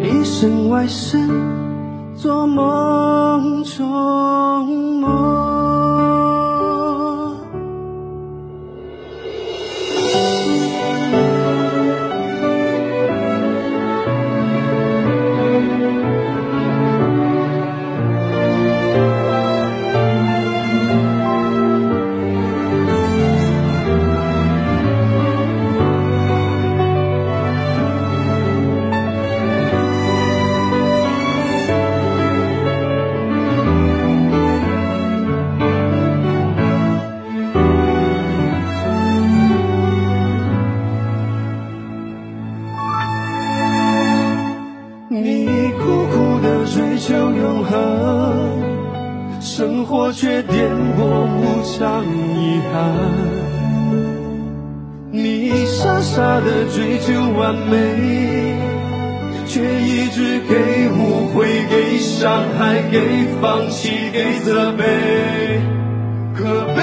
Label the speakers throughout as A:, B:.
A: 一生外身，做梦中梦。你苦苦的追求永恒，生活却颠簸无常遗憾。你傻傻的追求完美，却一直给误会、给伤害、给放弃、给责备。可悲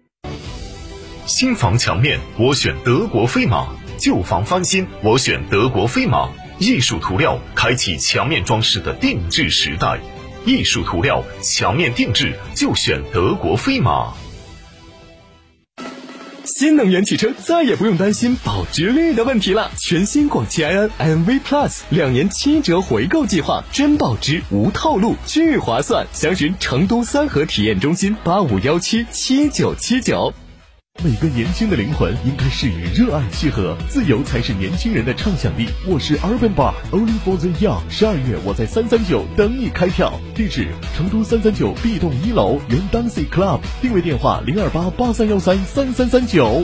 B: 新房墙面我选德国飞马，旧房翻新我选德国飞马。艺术涂料开启墙面装饰的定制时代，艺术涂料墙面定制就选德国飞马。
C: 新能源汽车再也不用担心保值率的问题了。全新广汽埃安 MV Plus 两年七折回购计划，真保值无套路，巨划算！详询成都三河体验中心八五幺七七九七九。每个年轻的灵魂应该是与热爱契合，自由才是年轻人的畅想力。我是 Urban Bar Only for the Young。十二月我在三三九等你开票，地址成都三三九 B 栋一楼原 Dancy Club，定位电话零二八八三幺三三三三九。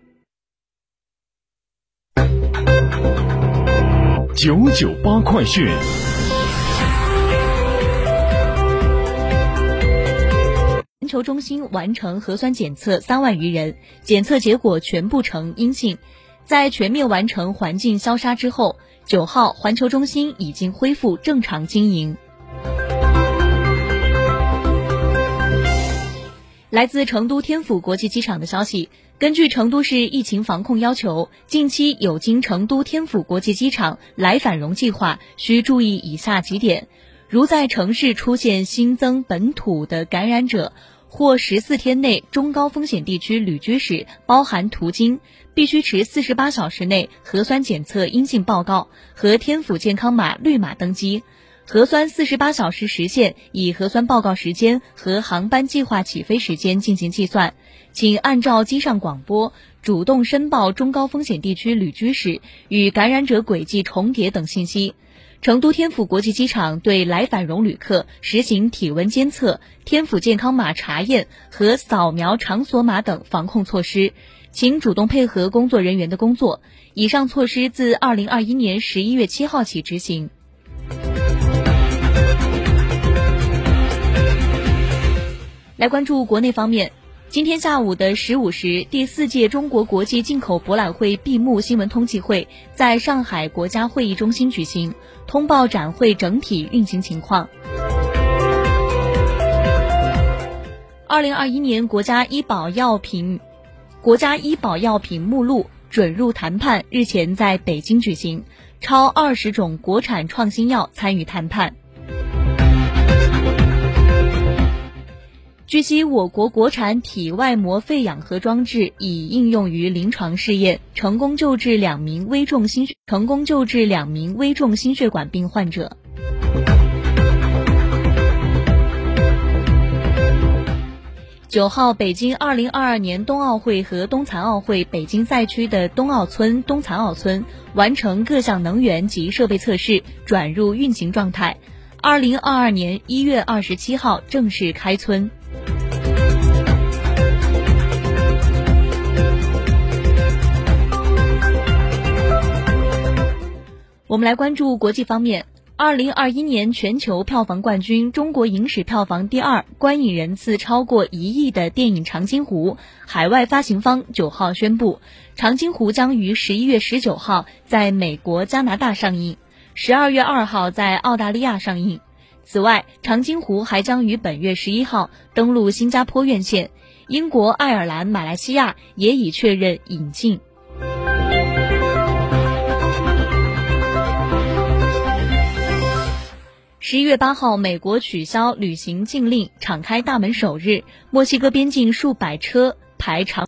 B: 九九八快讯。
D: 环球中心完成核酸检测三万余人，检测结果全部呈阴性。在全面完成环境消杀之后，九号环球中心已经恢复正常经营。来自成都天府国际机场的消息，根据成都市疫情防控要求，近期有经成都天府国际机场来返蓉计划需注意以下几点：如在城市出现新增本土的感染者，或十四天内中高风险地区旅居史包含途经，必须持四十八小时内核酸检测阴性报告和天府健康码绿码登机。核酸四十八小时时限以核酸报告时间和航班计划起飞时间进行计算，请按照机上广播主动申报中高风险地区旅居史与感染者轨迹重叠等信息。成都天府国际机场对来返蓉旅客实行体温监测、天府健康码查验和扫描场所码等防控措施，请主动配合工作人员的工作。以上措施自二零二一年十一月七号起执行。来关注国内方面。今天下午的十五时，第四届中国国际进口博览会闭幕新闻通气会在上海国家会议中心举行，通报展会整体运行情况。二零二一年国家医保药品国家医保药品目录准入谈判日前在北京举行，超二十种国产创新药参与谈判。据悉，我国国产体外膜肺氧合装置已应用于临床试验，成功救治两名危重心成功救治两名危重心血管病患者。九号，北京二零二二年冬奥会和冬残奥会北京赛区的冬奥村、冬残奥村完成各项能源及设备测试，转入运行状态。二零二二年一月二十七号正式开村。我们来关注国际方面。二零二一年全球票房冠军、中国影史票房第二、观影人次超过一亿的电影《长津湖》，海外发行方九号宣布，《长津湖》将于十一月十九号在美国、加拿大上映，十二月二号在澳大利亚上映。此外，《长津湖》还将于本月十一号登陆新加坡院线，英国、爱尔兰、马来西亚也已确认引进。十一月八号，美国取消旅行禁令，敞开大门首日，墨西哥边境数百车排长。